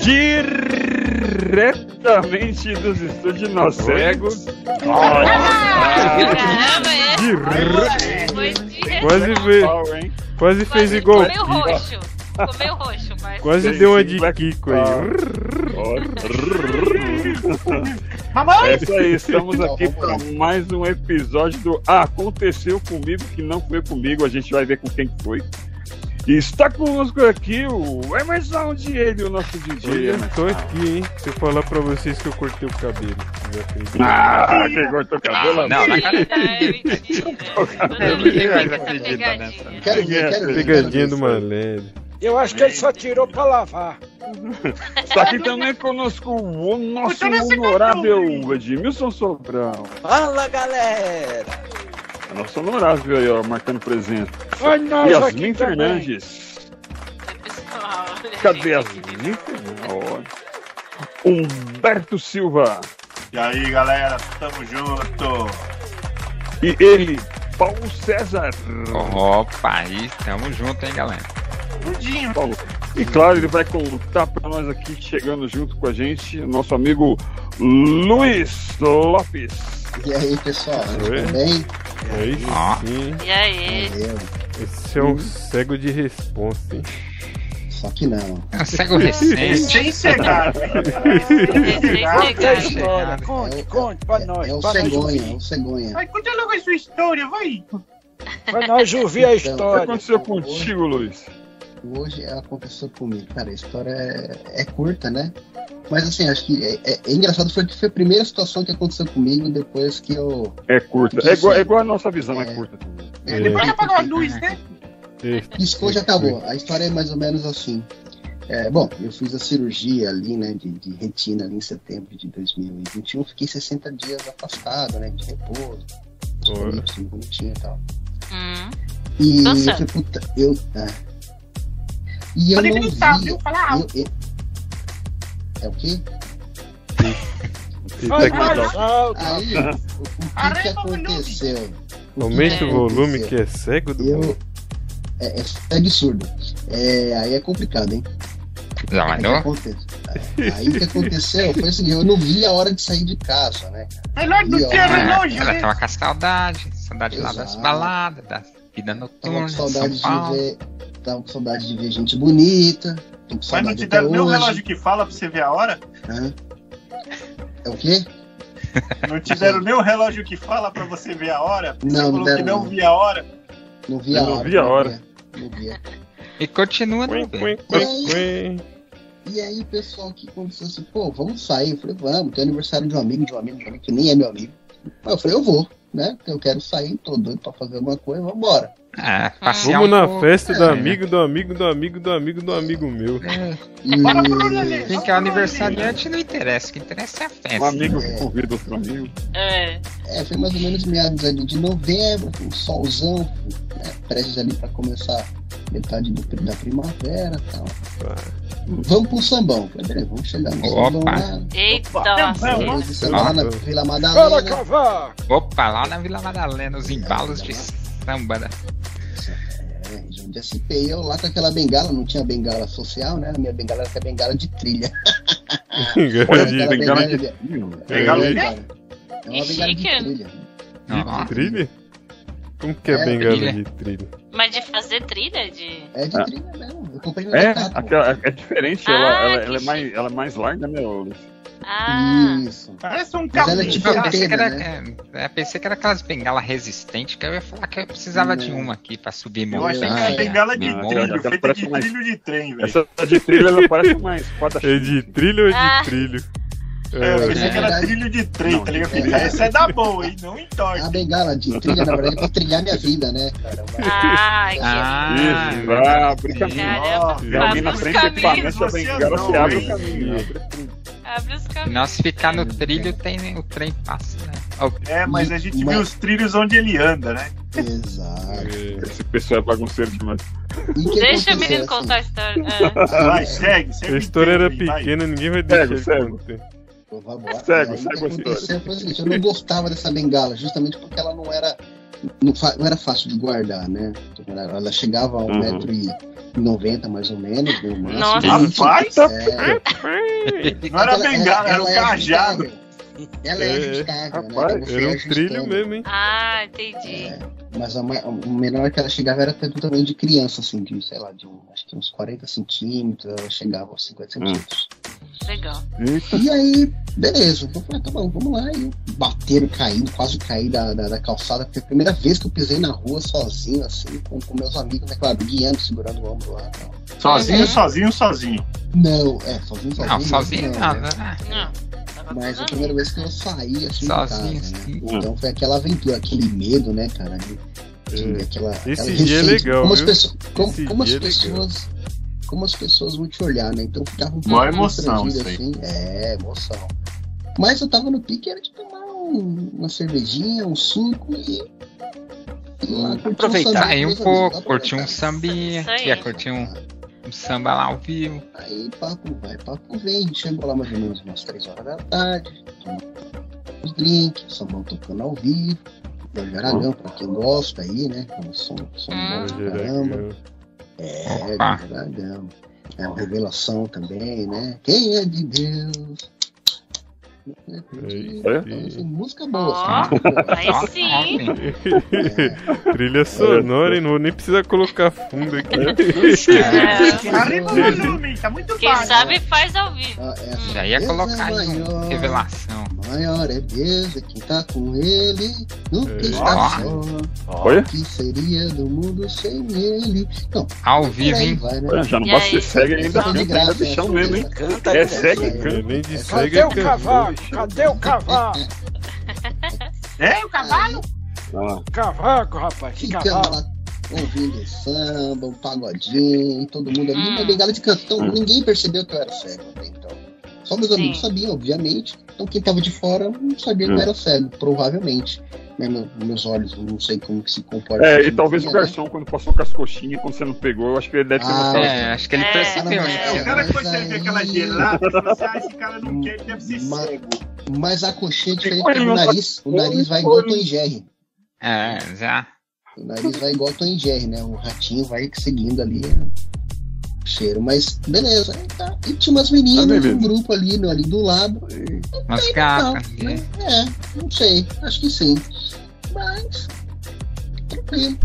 diretamente dos estúdios Nós Cegos. Caramba, esse foi direto. Quase fez, quase fez igual. Meio roxo. Meio roxo, mas. Quase deu uma de Kiko aí. É isso aí, estamos aqui para mais um episódio do ah, Aconteceu Comigo, que não foi comigo, a gente vai ver com quem foi. E está conosco aqui o Emerson de ele, o nosso DJ. Eu tô aqui, hein? Se eu falar pra vocês que eu cortei o cabelo. Ah, quem cortou o cabelo? Não, na cara mais acredita nessa. Quero ver, quero ver. Pegadinha do. Malé. Eu acho que ele só tirou pra lavar. Está aqui também conosco o nosso honorável Edmilson Sobrão. Fala, galera! Nosso honorável aí, ó, marcando presença. Foi nós Yasmin. Fernandes. Pessoal, Cadê. Yasmin Fernandes? Humberto Silva. E aí, galera, tamo junto. E ele, Paulo César. Opa, aí tamo junto, hein, galera. Tudinho. Paulo. E claro, ele vai contar para nós aqui, chegando junto com a gente, nosso amigo Luiz Lopes. E aí, pessoal? Tudo bem? Aí Ó. sim. E aí? Esse é um cego de responsa, hein? Só que não. É um cego recente. Sem cegar. Recém Conta a chegado. história, conte, conte pra nós. É o cegonha, é o cegonha. Vai, conta logo a sua história, vai. Pra nós ouvir a O que história. aconteceu contigo, Luiz? Hoje aconteceu comigo. Cara, a história é, é curta, né? Mas assim, acho que é, é- é engraçado, foi que foi a primeira situação que aconteceu comigo depois que eu. É curta. É igual, é igual a nossa visão, é, É. curta. É. Depois apagou a luz, né? Piscou já acabou. A história é mais ou menos assim. É, bom, eu fiz a cirurgia ali, né, de, de retina ali em setembro de 2021. Fiquei 60 dias afastado, né, de repouso. Assim, bonitinho e tal. Hum. E Nossa. eu falei, puta, eu. É. E eu Pode não gritar, vi. viu? Fala alto. eu- eu- É o quê? Aí, o, o que, que volume. aconteceu? Que o volume aconteceu? que é cego do Eu. É, é, é absurdo. É, aí é complicado, hein? Já Aí, aí o que aconteceu foi assim, eu não vi a hora de sair de casa, né? Melhor do E, que ó, a relógio, Ela né? tava com a saudade, saudade lá das Exato. baladas, da vida Tava noturna com de saudade São de Paulo. ver. Tava com saudade de ver gente bonita. Tô com Mas não te deram nem o relógio que fala pra você ver a hora? Hã? É o quê? Não te deram nem o relógio que fala pra você ver a hora? Você Não, não falou que deram, não não. via a hora. Não vi a Eu não hora. vi a hora. via, Não via. E continua quen. E aí o pessoal que começou assim, pô, vamos sair. Eu falei, vamos, tem aniversário de um amigo, de um amigo, de um amigo que nem é meu amigo. Aí eu falei, eu vou, né? Porque eu quero sair, tô doido pra fazer alguma coisa, vambora. É, passear Vamos um na pouco, festa do é, amigo, do amigo, do amigo, do amigo, do amigo meu. E... Bora pro Lelê. Quem que é o aniversariante não interessa, o que interessa é a Um festa. amigo que convida outro amigo. É. É, foi mais ou menos meados ali de novembro, um solzão, né, prestes ali pra começar metade do- da primavera e tal. Vamos pro sambão. Beleza, vamos chegar no Opa. sambão lá. Eita, de samba lá na. Vila Madalena. Opa, lá na Vila Madalena, os embalos de samba. né? É, Jundia SP, eu lá com aquela bengala, não tinha bengala social, né? A minha bengala era bengala de trilha. Olha, Aquela bengala de de- Bengala É, de cara. É uma bengala de trilha. De trilha? Como que é, É, bengala trilha. de trilha? Mas de fazer trilha de. É de Ah. trilha mesmo. Eu comprei no É, mercado. aquela, é diferente, Ah, ela, ela, ela é mais, ela é mais larga, né? Ah, Isso. Parece um Mas ela é cabelo. tipo eu pensei que era, antena, é, é, pensei que era aquelas bengalas resistentes, que eu ia falar que eu precisava de Não. uma aqui pra subir Eu achei que era é. bengala de Não, trilho, aquela feita de mais- trilho de trem, velho. Essa de trilha, ela parece uma espada É de trilha ou de Ah. trilho? É, eu pensei É, que era verdade. trilho de trem, Não, tá ligado? é. Essa é da boa, hein? Não A entorta. bengala de trilha, na verdade, é pra trilhar minha vida, né, cara? ah, que Ah, Isso, ah, brinca Caramba, Tem alguém na abre os frente caminhos, equipamento da bengala, não, você abre o caminho. abre os Se caminhos. nós ficar no trilho, tem, o trem passa, né? É, mas a gente Mas- viu os trilhos onde ele anda, né? Exato. é. Esse pessoal é bagunceiro demais. Que Deixa o menino assim? contar a história. É. Vai, segue, segue. A história era pequena, ninguém vai deixar Segue, ele segue. Pô. Segue, Aí segue o a que aconteceu foi o seguinte, eu não gostava dessa bengala, justamente porque ela não era não, era fácil de guardar, né? Ela, chegava a um Uhum. metro e 90 mais ou menos, né? máximo. Nossa. Rapaz, É, não era ela- bengala, era um ela é cajado. ajustável. Ela é, É, ajustável, né? Rapaz, você era um ajustando. trilho mesmo, hein? Ah, entendi. É, mas a, o menor que ela chegava era até do tamanho de criança, assim, de, sei lá, de um, acho que uns 40 centímetros, ela chegava aos 50 centímetros. Legal. Eita, E aí, beleza, eu falei, tá bom, vamos lá. E bateram, caindo, quase caí da, da, da calçada, foi a primeira vez que eu pisei na rua sozinho, assim, com, com meus amigos, né, claro, guiando, segurando o ombro lá. Tal. Sozinho, Uhum. sozinho, sozinho. Não, é, sozinho, sozinho. Não, sozinho não, né? né? Não. Mas é a primeira vez que eu saí assim Sozinho, de casa, né? Então foi aquela aventura, aquele medo, né, cara? De, de É. aquela, Esse aquela dia é legal, como as pessoas, como, como as é legal. pessoas, como as pessoas vão te olhar, né? Então ficava um pouco emoção assim. É, emoção. Mas eu tava no pique, era de tomar um- uma cervejinha, um suco e. e lá um Aproveitar. samba Sair um meus pouco, curtir um sambinha, quer curtir um, um samba lá ao vivo. Aí papo vai, papo vem. A gente chegou lá mais ou menos umas 3 horas da tarde, os drinks, sambão tocando ao vivo. Jorge Aragão, pra quem gosta aí, né? Um som, som Hum. caramba. É, Opa. Jorge Aragão. É uma revelação também, né? Quem é de Deus? Ei, Então, assim, música boa, assim, boa. Aí sim. Trilha sonora, hein? Não vou nem precisar colocar fundo aqui. É. Arriba o volume, tá muito Quem baixo. sabe faz ao vivo. Ah, é Já ia colocar é aí maior, revelação. Maior é Deus, é quem tá com ele, nunca É. está Ó. só. Olha, que seria do mundo sem ele? Não, Ao vivo, hein? vai, né? olha, já não E basta aí? ser cego ainda Só de canta, graça, ainda né? mesmo, hein? Canta É cego né? e canta. Além de Cadê o cavalo? Cadê o cavalo? É, o cavalo? Ah, Cavaco, rapaz, que cavalo. lá ouvindo samba, um pagodinho, todo mundo ali, Hum. uma bengala de cantão. Hum. Ninguém percebeu que eu era cego até então. Só meus amigos Sim. sabiam, obviamente. Então quem tava de fora não sabia que Hum. eu era cego, provavelmente. Né, meu- meus olhos, não sei como que se comporta. É, e talvez o né? garçom, quando passou com as coxinhas, quando você não pegou, eu acho que ele deve ter Ah, notado. É, acho que ele É, percebeu, mas- né? O cara que foi servir aí- aquela gelada, ah, esse cara não quer, ele deve ser Mas- cego. Mas a coxinha é diferente, Olha, porque o meu nariz, o nariz vai igual o Tom Jerry. É, já. O nariz vai igual o Tom Jerry, né? O ratinho vai seguindo ali né? o cheiro. Mas beleza, aí tá. E tinha umas Tá meninas, um grupo ali, no, ali do lado. Umas Não, gatas. né? É, não sei, acho que sim. Mas, tranquilo.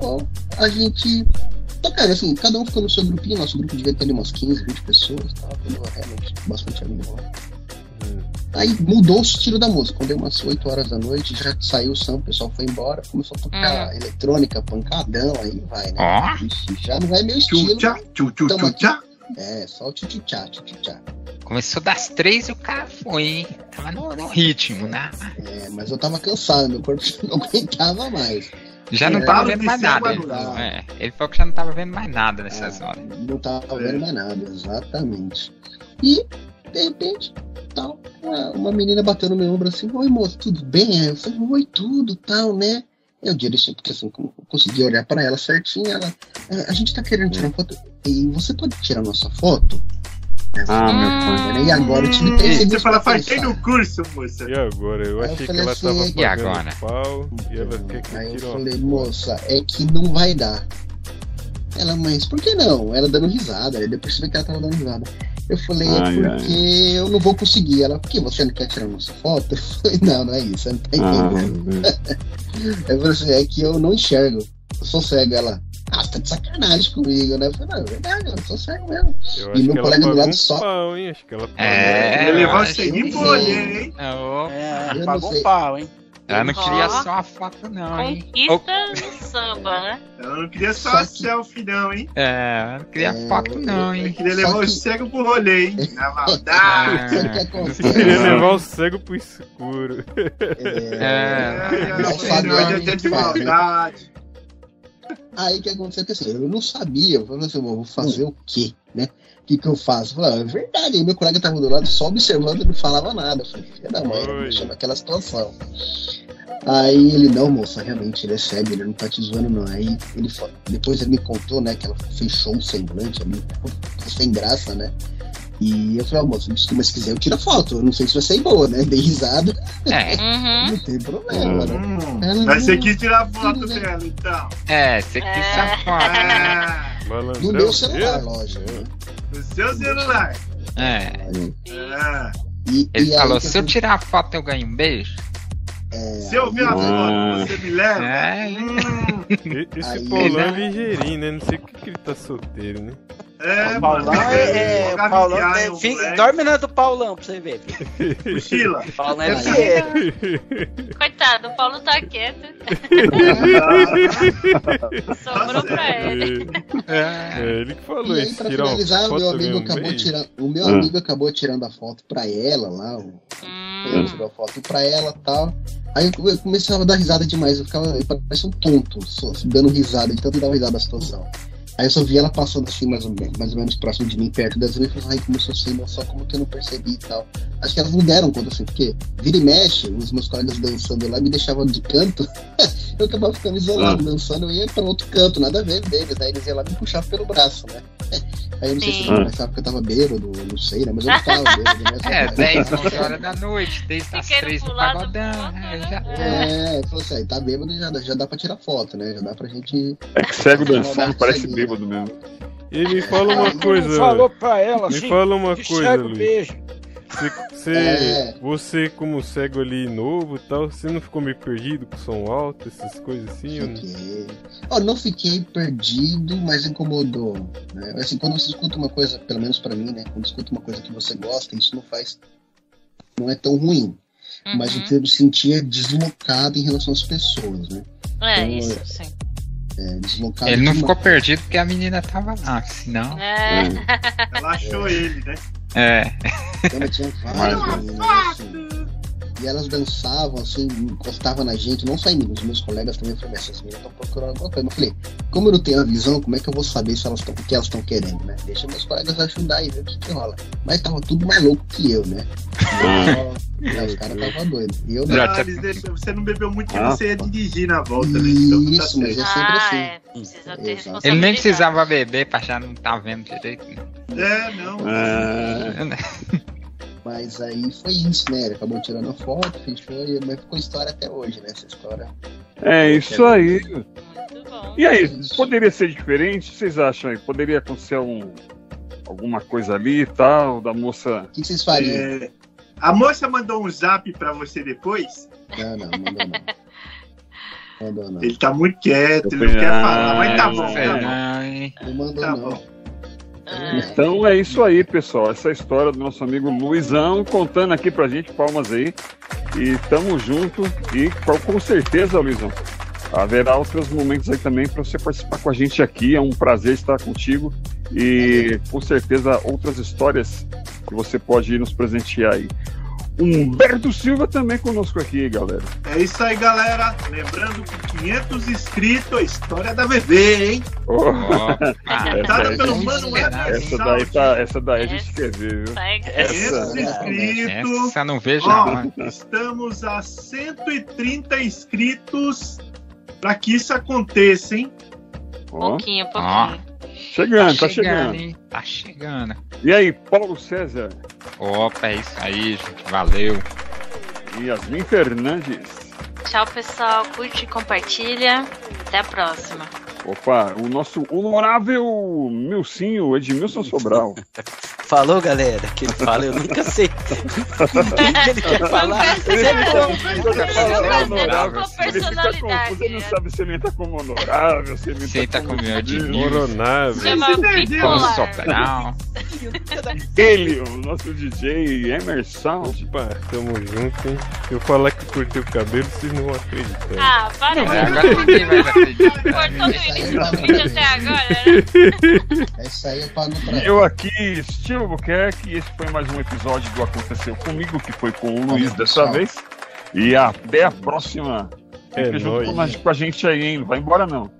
Bom, a gente. Então, cara, assim, cada um ficou no seu grupinho, nosso grupo devia ter ali umas 15, 20 pessoas, tá? Realmente bastante amigo lá. Aí mudou o estilo da música. Quando deu umas 8 horas da noite, já saiu o som, o pessoal foi embora, começou a tocar eletrônica, pancadão, aí vai, né? Ó. Ixi, já não é meu estilo. Tchutchá, tchu, Tamo aqui. tchutchá. É, só o tchutchá, tchutchá. Começou das três e o cara foi, hein? Tava no, no ritmo, né? É, mas eu tava cansado, meu corpo não aguentava mais. Já não É, tava vendo mais ser nada. Ele, é, ele falou que já não tava vendo mais nada nessas Ah, horas. Não tava É. vendo mais nada, exatamente. E, de repente, tal, uma, uma menina bateu no meu ombro assim, oi moço, tudo bem? Eu falei, oi, tudo, tal, né? Eu direcionei, porque assim, como eu consegui olhar pra ela certinho, ela, "Ah, a gente tá querendo tirar foto, e você pode tirar nossa foto? Ah, meu pai. E agora eu tive Hum. três Você fala, pensar. no curso, moça. E agora? Eu Aí eu achei que falei ela assim, tava e pagando agora? pau e ela quer que Aí eu falei, moça, é que não vai dar. Ela, mas por que não? Ela dando risada, aí depois percebi que ela tava dando risada. Eu falei, é Ai, porque eu não vou conseguir. Ela, por que você não quer tirar nossa foto? Eu falei, não, não é isso, você não tá Ah, entendendo. Eu falei assim, é que eu não enxergo. Eu sou cego. Ela, ah, você tá de sacanagem comigo, né? Eu falei, não, é verdade, eu sou cego mesmo. Eu E meu ela colega do lado um só- pau, hein? Acho que ela. É, Ele levou de bolha, sim. hein? É, Eu pagou um pau, hein? ela não queria Ó. só a foto, não, hein? Conquista no samba, né? Ela não queria só Só a que- selfie, não, hein? É, ela não queria É, foto, não, Ela hein? queria Só levar o que- cego pro rolê, hein? Na Ah, maldade. O? Eu queria É. levar o cego pro escuro. É, É. Ai, Não ai, sabe ai, onde ai, de que faz, né? maldade. Aí o que aconteceu? Eu não sabia. Eu falei assim, vou fazer o quê, né? O que, que eu faço? Eu falei, ah, é verdade. Aí meu colega tava do lado só observando e não falava nada. Eu falei, filha da mãe, naquela situação. Aí ele, não, moça, realmente, ele é cego, ele não tá te zoando, não. Aí ele fa- depois ele me contou, né, que ela fechou o semblante ali, sem graça, né? E eu falei, moça, desculpa, mas se quiser eu tiro a foto. Eu não sei se vai sair boa, né? Dei risada, É, Uhum. não tem problema, né? Hum, Ela Mas você quis tirar foto Tudo bem. dela, então. é, você quis É. a foto. Ah, Malandrão. No meu celular, lógico. né? No seu celular. É. Ah, E, Ele e falou, se eu tirar a foto eu ganho um beijo? é, se eu ver a Ah. foto, você me leva? É. Hum, Esse Aí- Paulão é ligeirinho, né? Não sei por que que ele tá solteiro, né? É, O Paulão mano. é. é, Paulão é- fica- dorme na do Paulão pra você ver. Mochila. O Paulão é fiel. Coitado, o Paulo tá quieto. Sobrou pra ele. É, ele que falou E aí, isso. pra uma finalizar, o meu amigo acabou tirando. O meu Ah. amigo acabou tirando a foto pra ela lá. o- Ele Hum, tirou a foto pra ela e tal. Aí eu come- eu começava a dar risada demais, eu ficava eu parecia um tonto, só, dando risada, de tanto dar risada da situação. Aí eu só vi ela passando assim, mais ou, menos, mais ou menos próximo de mim, perto das minhas, e falei, ai, começou a ser emoção, como que eu não percebi e tal. Acho que elas não deram conta, assim, porque vira e mexe, os meus colegas dançando lá me deixavam de canto, eu acabava ficando isolado, dançando, eu ia pra outro canto, nada a ver deles, aí eles iam lá me puxar pelo braço, né? Aí eu não sei se Sim. eles pensavam que eu tava bêbado, eu não sei, né? Mas eu não tava bêbado, né? É, 10, 11 horas da noite, desde as Fiquei 3 do pagodão. outro, é, né? já- É, falou assim, aí tá bêbado já, já dá pra tirar foto, né? Já dá pra gente. É que cego dançando parece bêbado mesmo. E me fala uma coisa. Falou pra ela Me assim. fala uma que coisa, Luiz. beijo. Você, você, É. você, como cego ali novo e tal, você não ficou meio perdido com som alto, essas coisas assim? não? Fiquei. Ó, não fiquei perdido, mas incomodou. Né? Assim, quando você escuta uma coisa, pelo menos pra mim, né? Quando escuta uma coisa que você gosta, isso não faz. Não é tão ruim. Mas o uhum. que eu me sentia deslocado em relação às pessoas, né? É, Então, isso, sim. É, deslocado. Ele não ficou perdido porque a menina tava lá, senão. É, Ela achou ele, né? É. Então, tinha várias meninas, assim. E elas dançavam, assim, encostavam na gente, não só em mim, os meus colegas também falaram, essas meninas estão procurando alguma coisa. Eu falei, como eu não tenho a visão, como é que eu vou saber se elas tão, o que elas estão querendo, né? Deixa meus colegas ajudar e ver o que, que rola. Mas tava tudo mais louco que eu, né? Eu, os caras estavam doidos. E eu não. Já Ah, tá- deixam- você não bebeu muito porque Ah, você ia dirigir na volta, né? Então tá Isso, mas é sempre ah, assim. é. Ele nem precisava beber pra já não tá vendo direito. né? É, não. É, Mas aí foi isso, né? Ele acabou tirando a foto, fechou, e- mas ficou história até hoje, né? Essa história. é isso aí. E aí, poderia ser diferente? Vocês acham aí? Poderia acontecer um, alguma coisa ali e tal, da moça. O que, vocês fariam? É, a moça mandou um zap pra você depois? Não, não, mandou não. Mandou não. Ele tá muito quieto, ele não quer falar, mas tá ah, bom, tá bom. hein? Não mandou Tá não. bom. Então é isso aí, pessoal. Essa é história do nosso amigo Luizão contando aqui pra gente, palmas aí. E tamo junto. E com certeza, Luizão, haverá outros momentos aí também para você participar com a gente aqui. É um prazer estar contigo. E com certeza outras histórias que você pode nos presentear aí. Humberto Silva também conosco aqui, galera. É isso aí, galera. Lembrando que 500 inscritos, a história da bebê, hein? Oh, ah, Cantada é, pelo é, mano é, Emerson essa daí tá, essa daí a gente quer ver, viu? Sai- Essa- 500 inscritos. Essa não vejo Ó, não. Estamos a 130 inscritos para que isso aconteça, hein? Ó, Pouquinho, pouquinho. Chegando, tá chegando. hein? Tá chegando. E aí, Paulo César Opa, é isso aí, gente. Valeu. e Yasmin Fernandes. Tchau, pessoal. Curte e compartilha. Até a próxima. Opa, o nosso honorável Milcinho, Edmilson Sobral. Falou, galera. Que ele fala, eu nunca sei. o que ele quer falar? honorável. Ele fica confuso, ele não né? sabe se ele entra como honorável, se ele Você entra tá como com meu Edmilson. Coronável. Chama se perdeu. Ele, o nosso DJ Emerson. Opa, tamo junto, hein? Se eu falar que cortei o cabelo, vocês não vão acreditar. Ah, para. É, agora ninguém vai acreditar. Cortou do início do vídeo até agora, né? É isso aí, eu pago pra eu aqui, Steve Buquerque, e esse foi mais um episódio do Aconteceu Comigo, que foi com o Luiz dessa vez. E até a próxima. É Fica junto nóis. com a- com a gente aí, hein? Não vai embora não.